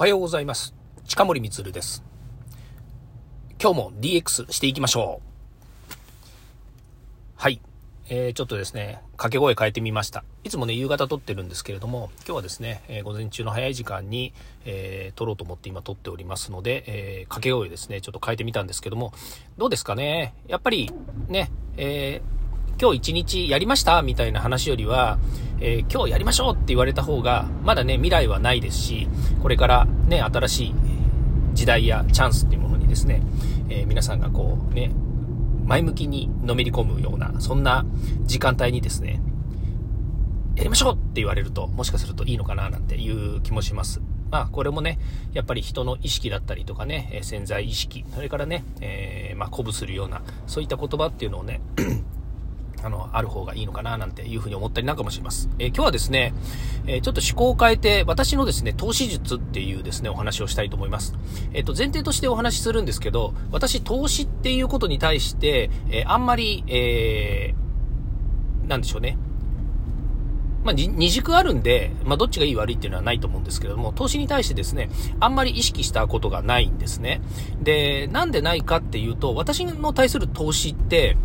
おはようございます。近森光です。今日も DX していきましょう。はい。えー、ちょっとですね、掛け声変えてみました。いつもね、夕方撮ってるんですけれども、今日はですね、えー、午前中の早い時間に、えー、撮ろうと思って今撮っておりますので、えー、掛け声ですね、ちょっと変えてみたんですけども、どうですかね？やっぱり、ね、えー、今日一日やりましたみたいな話よりは、えー、今日やりましょうって言われた方が、まだね、未来はないですし、これからね、新しい時代やチャンスっていうものにですね、えー、皆さんがこうね、前向きにのめり込むような、そんな時間帯にですね、やりましょうって言われると、もしかするといいのかななんていう気もします。まあ、これもね、やっぱり人の意識だったりとかね、え潜在意識、それからね、えー、まあ、鼓舞するような、そういった言葉っていうのをね、あの、ある方がいいのかななんていうふうに思ったりなんかもします。えー、今日はですね、えー、ちょっと思考を変えて、私のですね、投資術っていうですね、お話をしたいと思います。えっ、ー、と、前提としてお話しするんですけど、私、投資っていうことに対して、えあんまり、えなんでしょうね。まあ、二軸あるんで、まあ、どっちがいい悪いっていうのはないと思うんですけれども、投資に対してですね、あんまり意識したことがないんですね。で、なんでないかっていうと、私の対する投資って、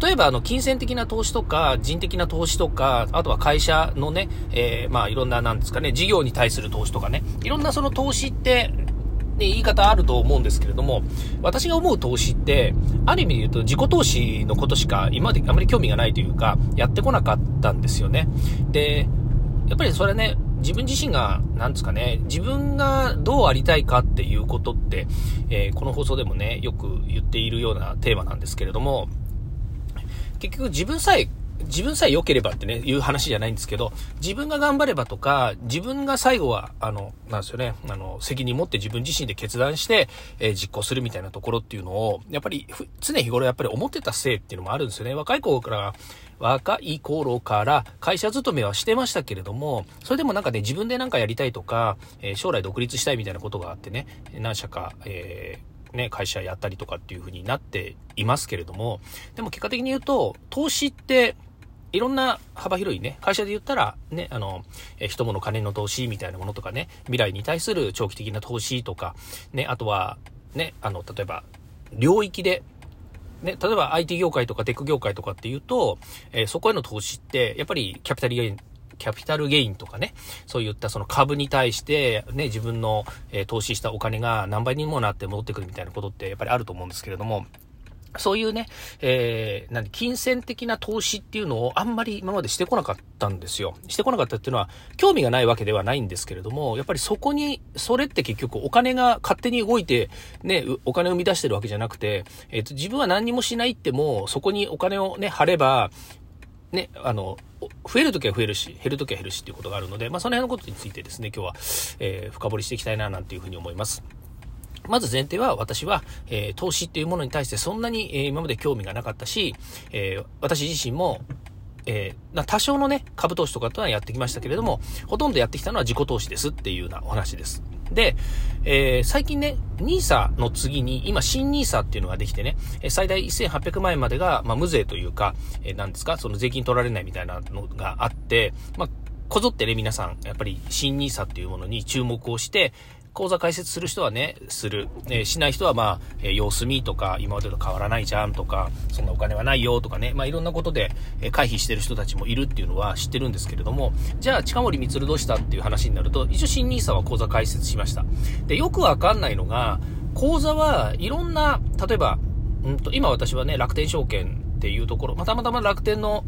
例えば、あの、金銭的な投資とか、人的な投資とか、あとは会社のね、えー、まあ、いろんな、なんですかね、事業に対する投資とかね、いろんなその投資って、ね、言い方あると思うんですけれども、私が思う投資って、ある意味で言うと自己投資のことしか今まであまり興味がないというか、やってこなかったんですよね。で、やっぱりそれね、自分自身が、なんですかね、自分がどうありたいかっていうことって、えー、この放送でもね、よく言っているようなテーマなんですけれども、結局自分さえ、自分さえ良ければってね、いう話じゃないんですけど、自分が頑張ればとか、自分が最後は、あの、なんですよね、あの、責任持って自分自身で決断して、えー、実行するみたいなところっていうのを、やっぱり、常日頃やっぱり思ってたせいっていうのもあるんですよね。若い頃から、若い頃から会社勤めはしてましたけれども、それでもなんかね、自分でなんかやりたいとか、えー、将来独立したいみたいなことがあってね、何社か、えーね、会社やったりとかっていう風になっていますけれども、でも結果的に言うと、投資って、いろんな幅広いね、会社で言ったら、ね、あの、え人物金の投資みたいなものとかね、未来に対する長期的な投資とか、ね、あとは、ね、あの、例えば、領域で、ね、例えば IT 業界とかテック業界とかっていうと、えー、そこへの投資って、やっぱりキャピタルゲインキャピタルゲインとかね、そういったその株に対して、ね、自分の、え、投資したお金が何倍にもなって戻ってくるみたいなことってやっぱりあると思うんですけれども、そういうね、えー、何、金銭的な投資っていうのをあんまり今までしてこなかったんですよ。してこなかったっていうのは、興味がないわけではないんですけれども、やっぱりそこに、それって結局お金が勝手に動いて、ね、お金を生み出してるわけじゃなくて、えっ、ー、と、自分は何にもしないっても、そこにお金をね、貼れば、ね、あの、増えるときは増えるし、減るときは減るしっていうことがあるので、まあ、その辺のことについてですね、今日は、えー、深掘りしていきたいな、なんていうふうに思います。まず前提は私は、えー、投資っていうものに対してそんなに、えー、今まで興味がなかったし、えー、私自身も、えー、多少のね、株投資とかとはやってきましたけれども、ほとんどやってきたのは自己投資ですっていうようなお話です。で、えー、最近ね、NISA の次に、今新 NISA っていうのができてね、最大1800万円までが、まあ、無税というか、えー、なんですか、その税金取られないみたいなのがあって、まあ、こぞってね、皆さん、やっぱり新 NISA っていうものに注目をして、講座開設する人はね、する。えー、しない人はまあ、えー、様子見とか、今までと変わらないじゃんとか、そんなお金はないよとかね、まあいろんなことで、え、回避してる人たちもいるっていうのは知ってるんですけれども、じゃあ近森光どうしたっていう話になると、一応新 NISA は講座開設しました。で、よくわかんないのが、講座はいろんな、例えば、うんと、今私はね、楽天証券っていうところ、まあたまたま楽天の、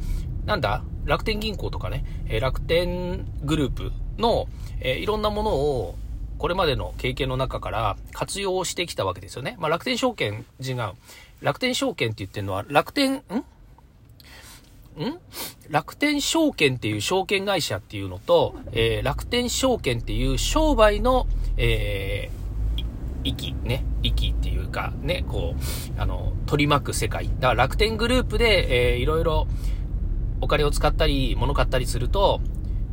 なんだ、楽天銀行とかね、え楽天グループの、えいろんなものを、これまでの経験の中から活用してきたわけですよね。まあ、楽天証券、違う。楽天証券って言ってるのは、楽天、ん？ん？楽天証券っていう証券会社っていうのと、えー、楽天証券っていう商売の、えー、息、ね、息っていうか、ね、こう、あの、取り巻く世界。だから楽天グループで、えー、いろいろお金を使ったり、物買ったりすると、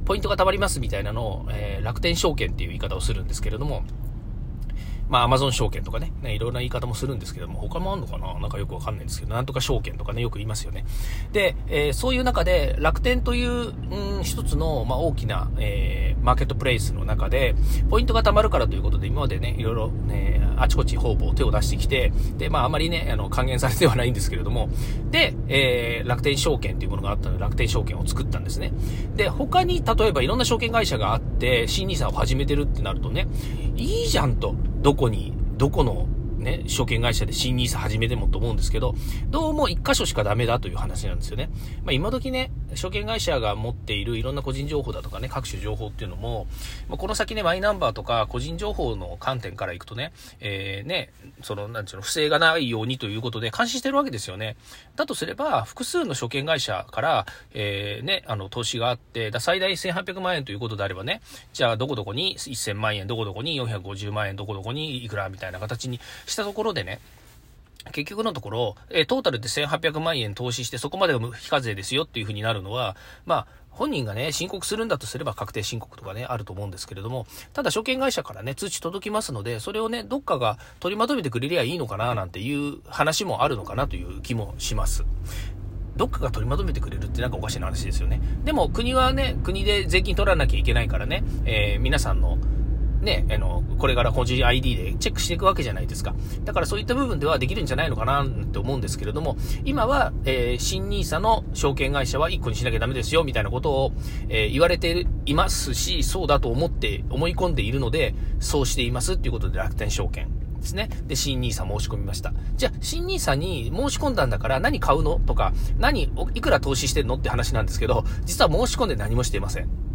ポイントが貯まりますみたいなのを、えー、楽天証券っていう言い方をするんですけれども、まあ、アマゾン証券とかね、ね、いろんな言い方もするんですけども、他もあるのかな？なんかよくわかんないんですけど、なんとか証券とかね、よく言いますよね。で、えー、そういう中で、楽天という、うん、一つの、まあ、大きな、えー、マーケットプレイスの中で、ポイントが貯まるからということで、今までね、いろいろね、あちこち方々手を出してきて、で、まあ、あまりね、あの、還元されてはないんですけれども、で、えー、楽天証券というものがあったので、楽天証券を作ったんですね。で、他に、例えばいろんな証券会社があって、新 nisa を始めてるってなるとね、いいじゃんと、どこに、どこのね、証券会社で新ニーサ始めてもと思うんですけど、どうも一箇所しかダメだという話なんですよね。まあ、今時ね、証券会社が持っているいろんな個人情報だとかね、各種情報っていうのも、ま、この先ね、マイナンバーとか個人情報の観点からいくとね、えー、ね、その、なんていうの、不正がないようにということで監視してるわけですよね。だとすれば、複数の証券会社から、えー、ね、あの、投資があって、だ最大1800万円ということであればね、じゃあ、どこどこに1000万円、どこどこに450万円、どこどこにいくらみたいな形にしたところでね、結局のところ、えトータルで1800万円投資してそこまでが非課税ですよっていう風になるのは、まあ、本人がね、申告するんだとすれば確定申告とかね、あると思うんですけれども、ただ証券会社からね、通知届きますので、それをね、どっかが取りまとめてくれりゃいいのかな、なんていう話もあるのかなという気もします。どっかが取りまとめてくれるってなかおかしな話ですよね。でも国はね、国で税金取らなきゃいけないからね、えー、皆さんのね、あの、これから個人 ID でチェックしていくわけじゃないですか。だからそういった部分ではできるんじゃないのかなって思うんですけれども、今は、えー、新 nisa の証券会社は1個にしなきゃダメですよ、みたいなことを、えー、言われていますし、そうだと思って、思い込んでいるので、そうしていますっていうことで楽天証券。ですね。で、新 nisa 申し込みました。じゃあ、新 nisa に申し込んだんだから何買うのとか、何、いくら投資してんのって話なんですけど、実は申し込んで何もしていません。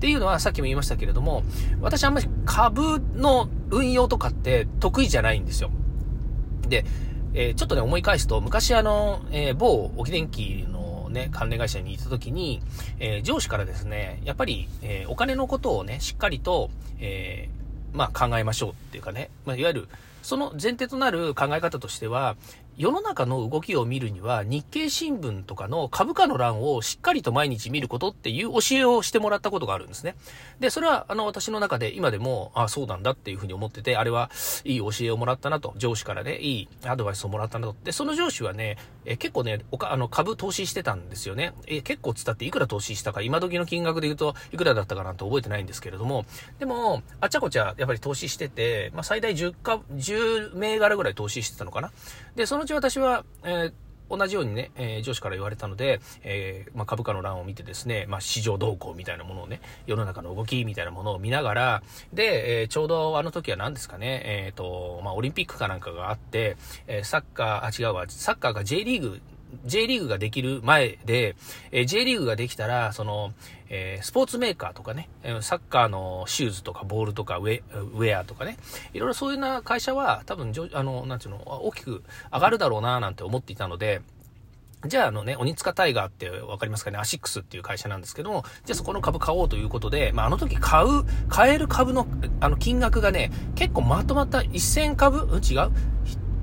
っていうのはさっきも言いましたけれども、私あんまり株の運用とかって得意じゃないんですよ。で、えー、ちょっとね、思い返すと、昔あの、えー、某沖電機のね、関連会社にいた時に、えー、上司からですね、やっぱり、えお金のことをね、しっかりと、えまあ考えましょうっていうかね、まあ、いわゆる、その前提となる考え方としては、世の中の動きを見るには日経新聞とかの株価の欄をしっかりと毎日見ることっていう教えをしてもらったことがあるんですね。で、それはあの私の中で今でも、あそうなんだっていうふうに思ってて、あれはいい教えをもらったなと、上司からね、いいアドバイスをもらったなと。で、その上司はね、え結構ね、おかあの株投資してたんですよね。え結構つったっていくら投資したか、今時の金額で言うといくらだったかなんて覚えてないんですけれども、でも、あちゃこちゃやっぱり投資してて、まあ最大10か、10銘柄ぐらい投資してたのかな。で、そのうち私は、えー同じようにね、えー、上司から言われたので、えー、まあ、株価の欄を見てですね、まあ、市場動向みたいなものをね、世の中の動きみたいなものを見ながら、で、えー、ちょうどあの時は何ですかね、えっ、と、まあ、オリンピックかなんかがあって、えサッカー、あ、違うわ、サッカーが J リーグ J リーグができる前で、えー、J リーグができたら、その、えー、スポーツメーカーとかね、サッカーのシューズとかボールとかウェウェアとかね、いろいろそういうな会社は多分、あの、なんていうの、大きく上がるだろうななんて思っていたので、じゃあ、あのね、鬼塚タイガーってわかりますかねアシックスっていう会社なんですけども、じゃあそこの株買おうということで、まあ、あの時買う、買える株の、あの、金額がね、結構まとまった1000株、うん、違う？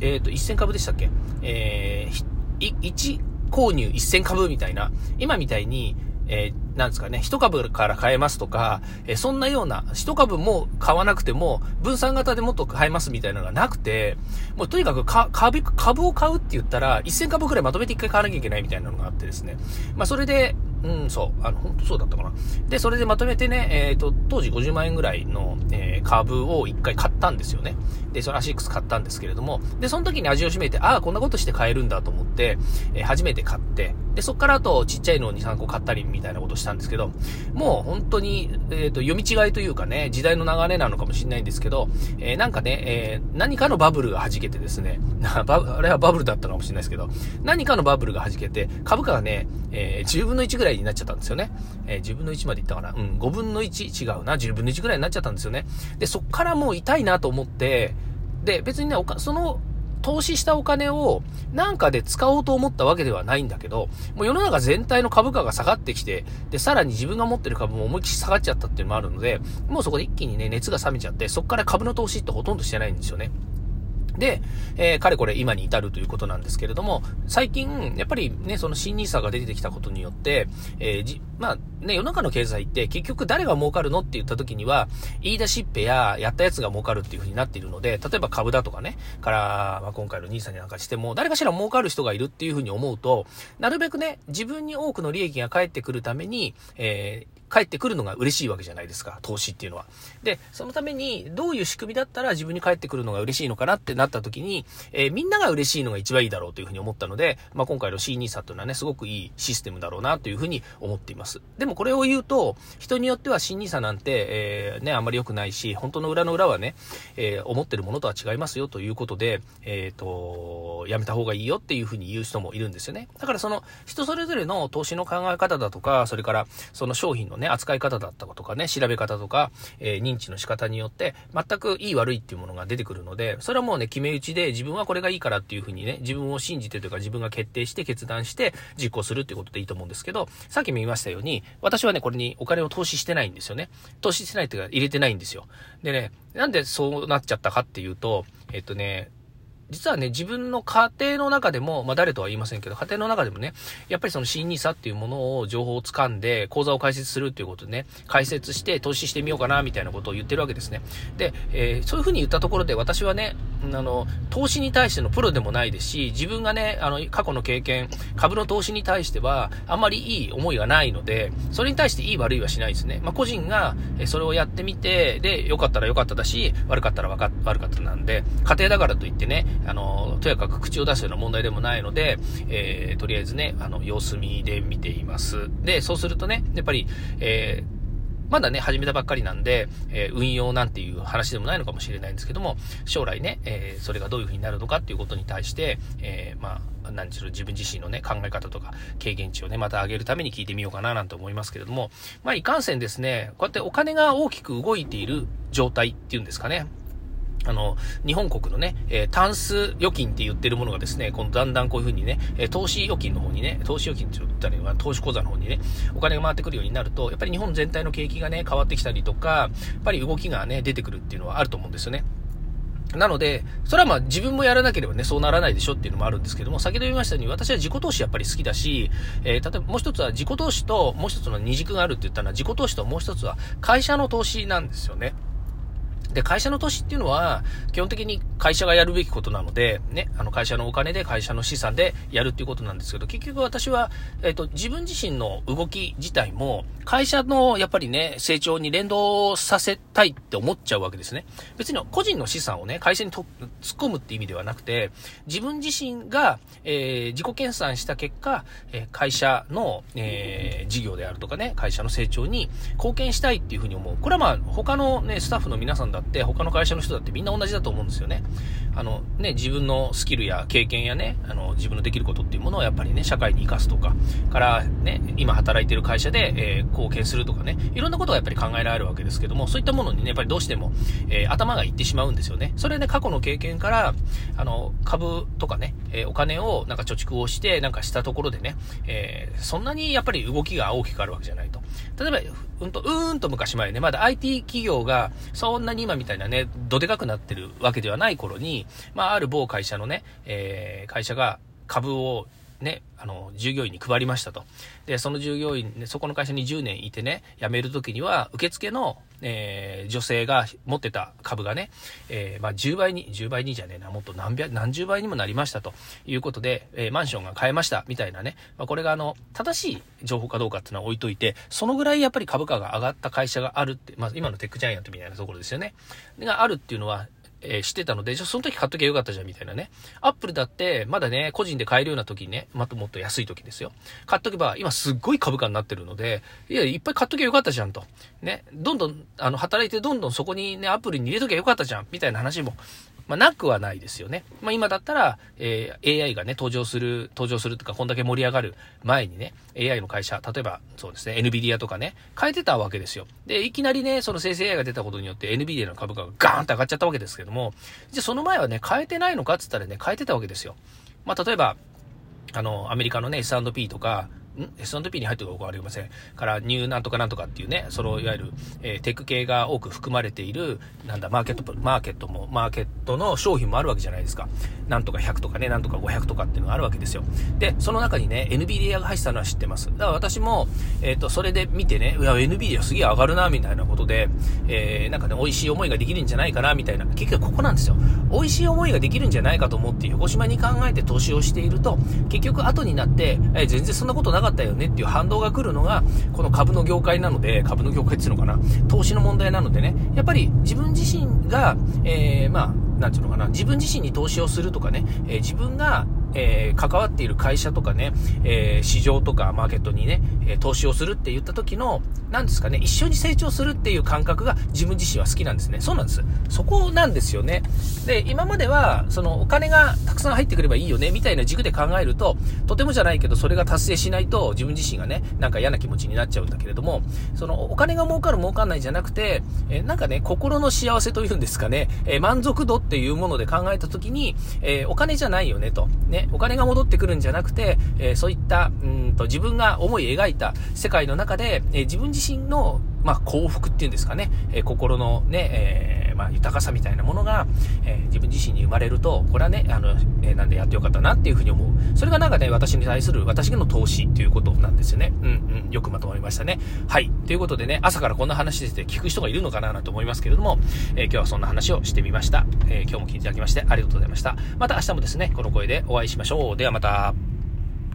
えっ、ー、と、1000株でしたっけ？えー、1購入1000株みたいな、今みたいに、えー、なんですかね、1株から買えますとか、えー、そんなような、1株も買わなくても、分散型でもっと買えますみたいなのがなくて、もうとにかく株株を買うって言ったら、1000株くらいまとめて1回買わなきゃいけないみたいなのがあってですね。まあ、それで、うん、そう。あの、本当そうだったかな。で、それでまとめてね、えっ、ー、と、当時50万円ぐらいの、えー、株を1回買ったんですよね。で、そのアシックス買ったんですけれども、で、その時に味を占めて、ああ、こんなことして買えるんだと思って、えー、初めて買って、で、そっからあと、ちっちゃいのを2、3個買ったりみたいなことしたんですけど、もう本当に、えっ、と、読み違いというかね、時代の流れなのかもしれないんですけど、えなんかね、え何かのバブルが弾けてですね、あれはバブルだったかもしれないですけど、何かのバブルが弾けて、株価がね、え10分の1ぐらいらいになっちゃったんですよね。えー、10分の1までいったかな。うん、5分の1違うな。10分の1ぐらいになっちゃったんですよね。で、そっからもう痛いなと思って、で、別にね、おか、その、投資したお金をなんかで使おうと思ったわけではないんだけど、もう世の中全体の株価が下がってきて、で、さらに自分が持ってる株も思いっきり下がっちゃったっていうのもあるので、もうそこで一気にね、熱が冷めちゃって、そこから株の投資ってほとんどしてないんですよね。で、えー、かれこれ今に至るということなんですけれども、最近、やっぱりね、その新ニーサが出てきたことによって、えー、じ、まあね、世の中の経済って結局誰が儲かるのって言った時には、言い出しっぺややったやつが儲かるっていう風になっているので、例えば株だとかね、から、まあ、今回のニーサになんかしても、誰かしら儲かる人がいるっていう風に思うと、なるべくね、自分に多くの利益が返ってくるために、えー、帰ってくるのが嬉しいわけじゃないですか、投資っていうのは。で、そのために、どういう仕組みだったら自分に帰ってくるのが嬉しいのかなってなった時に、えー、みんなが嬉しいのが一番いいだろうというふうに思ったので、まあ、今回の C2SA というのはね、すごくいいシステムだろうなというふうに思っています。でもこれを言うと、人によっては C2SA なんて、えー、ね、あんまり良くないし、本当の裏の裏はね、えー、思ってるものとは違いますよということで、えっ、と、やめた方がいいよっていうふうに言う人もいるんですよね。だからその、人それぞれの投資の考え方だとか、それからその商品のね、扱い方だったことかね、調べ方とか、えー、認知の仕方によって、全くいい悪いっていうものが出てくるので、それはもうね、決め打ちで自分はこれがいいからっていうふうにね、自分を信じてというか自分が決定して決断して実行するっていうことでいいと思うんですけど、さっきも言いましたように、私はね、これにお金を投資してないんですよね。投資してないっていうか入れてないんですよ。でね、なんでそうなっちゃったかっていうと、えっとね、実はね、自分の家庭の中でも、まあ誰とは言いませんけど、家庭の中でもね、やっぱりその新 nisa っていうものを情報を掴んで、口座を開設するっていうことでね、開設して投資してみようかな、みたいなことを言ってるわけですね。で、えー、そういうふうに言ったところで私はね、あの、投資に対してのプロでもないですし、自分がね、あの、過去の経験、株の投資に対しては、あんまりいい思いがないので、それに対していい悪いはしないですね。まあ個人が、それをやってみて、で、良かったら良かっただし、悪かったらわか悪かったなんで、家庭だからといってね、あの、とやかく口を出すような問題でもないので、えー、とりあえずね、あの、様子見で見ています。で、そうするとね、やっぱり、えーまだね、始めたばっかりなんで、えー、運用なんていう話でもないのかもしれないんですけども、将来ね、えー、それがどういう風になるのかっていうことに対して、えー、まあ、何しろ自分自身のね、考え方とか経験値をね、また上げるために聞いてみようかななんて思いますけれども、まあ、いかんせんですね、こうやってお金が大きく動いている状態っていうんですかね。あの、日本国のね、えー、タンス預金って言ってるものがですね、このだんだんこういう風にね、えー、投資預金の方にね、投資預金って言ったら投資口座の方にね、お金が回ってくるようになると、やっぱり日本全体の景気がね、変わってきたりとか、やっぱり動きがね、出てくるっていうのはあると思うんですよね。なので、それはまあ自分もやらなければね、そうならないでしょっていうのもあるんですけども、先ほど言いましたように、私は自己投資やっぱり好きだし、えー、例えばもう一つは自己投資と、もう一つの二軸があるって言ったのは、自己投資ともう一つは会社の投資なんですよね。で、会社の投資っていうのは、基本的に会社がやるべきことなので、ね、あの会社のお金で会社の資産でやるっていうことなんですけど、結局私は、えっ、ー、と、自分自身の動き自体も、会社のやっぱりね、成長に連動させたいって思っちゃうわけですね。別に個人の資産をね、会社に突っ込むって意味ではなくて、自分自身が、えー、自己研鑽した結果、え、会社の、えー、事業であるとかね、会社の成長に貢献したいっていうふうに思う。これはまあ、他のね、スタッフの皆さんだって、他の会社の人だってみんな同じだと思うんですよね。あの、ね、自分のスキルや経験やね、あの、自分のできることっていうものをやっぱりね、社会に生かすとか、からね、今働いてる会社で、えー、貢献するとかね、いろんなことがやっぱり考えられるわけですけども、そういったものにね、やっぱりどうしても、えー、頭がいってしまうんですよね。それで過去の経験から、あの、株とかね、えー、お金をなんか貯蓄をして、なんかしたところでね、えそんなにやっぱり動きが大きくあるわけじゃないと。例えば、うんと、うーんと昔前ね、まだ IT 企業がそんなに今みたいなね、どでかくなってるわけではない頃に、まあ、ある某会社のね、えー、会社が株をね、あの、従業員に配りましたと。で、その従業員、ね、そこの会社に10年いてね、辞めるときには、受付の、えー、女性が持ってた株がね、えー、まあ、10倍に、10倍にじゃねえな、もっと何百、何十倍にもなりましたということで、えー、マンションが買えました、みたいなね。まあ、これがあの、正しい情報かどうかっていうのは置いといて、そのぐらいやっぱり株価が上がった会社があるって、まあ、今のテックジャイアントみたいなところですよね。があるっていうのは、えー、してたので、じゃその時買っときゃよかったじゃんみたいなね。アップルだって、まだね、個人で買えるような時にね、またもっと安い時ですよ。買っとけば、今すっごい株価になってるので、いや、いっぱい買っときゃよかったじゃんと。ね、どんどん、あの、働いてどんどんそこにね、アプルに入れときゃよかったじゃんみたいな話もまあ、なくはないですよね。まあ、今だったら、えー、AI がね、登場する、登場するとか、こんだけ盛り上がる前にね、AI の会社、例えば、そうですね、NVIDIA とかね、変えてたわけですよ。で、いきなりね、その生成 AI が出たことによって NVIDIA の株価がガーンって上がっちゃったわけですけども、じゃあその前はね、変えてないのかって言ったらね、変えてたわけですよ。まあ、例えば、あの、アメリカのね、S&P とか、ん ?S&P に入ってるかわかりません。からニューなんとかなんとかっていうね、そのいわゆる、えー、テック系が多く含まれている、なんだ、マーケット、マーケットも、マーケットの商品もあるわけじゃないですか。なんとか100とかね、なんとか500とかっていうのがあるわけですよ。で、その中にね、NVIDIA が入ってたのは知ってます。だから私も、えっ、ー、と、それで見てね、いや、NVIDIA すげえ上がるな、みたいなことで、えー、なんかね、美味しい思いができるんじゃないかな、みたいな。結局ここなんですよ。美味しい思いができるんじゃないかと思って横島に考えて投資をしていると、結局後になって、えー、全然そんなことなかったかったよねっていう反動が来るのが、この株の業界なので、株の業界っていうのかな、投資の問題なのでね、やっぱり自分自身が、えー、まあ、なんていうのかな、自分自身に投資をするとかね、えー、自分が、えー、関わっている会社とかね、えー、市場とかマーケットにね、え投資をするって言った時の、なんですかね、一緒に成長するっていう感覚が自分自身は好きなんですね。そうなんです。そこなんですよね。で、今までは、そのお金がたくさん入ってくればいいよね、みたいな軸で考えると、とてもじゃないけど、それが達成しないと自分自身がね、なんか嫌な気持ちになっちゃうんだけれども、そのお金が儲かる儲かんないじゃなくて、えなんかね、心の幸せというんですかね、え満足度っていうもので考えた時に、えお金じゃないよねと。ね、お金が戻ってくるんじゃなくて、えそういった、うんと自分が思い描いた世界の中で、え自分自身のまあ、幸福っていうんですかね、えー、心のね、え、まあ、豊かさみたいなものが、えー、自分自身に生まれると、これはね、あの、えなんでやってよかったなっていうふうに思う。それがなんかね、私に対する、私への投資っていうことなんですよね。うんうん、よくまとまりましたね。はい。ということでね、朝からこんな話してて聞く人がいるのかなと思いますけれども、え今日はそんな話をしてみました。え今日も聞いていただきましてありがとうございました。また明日もですね、この声でお会いしましょう。ではまた。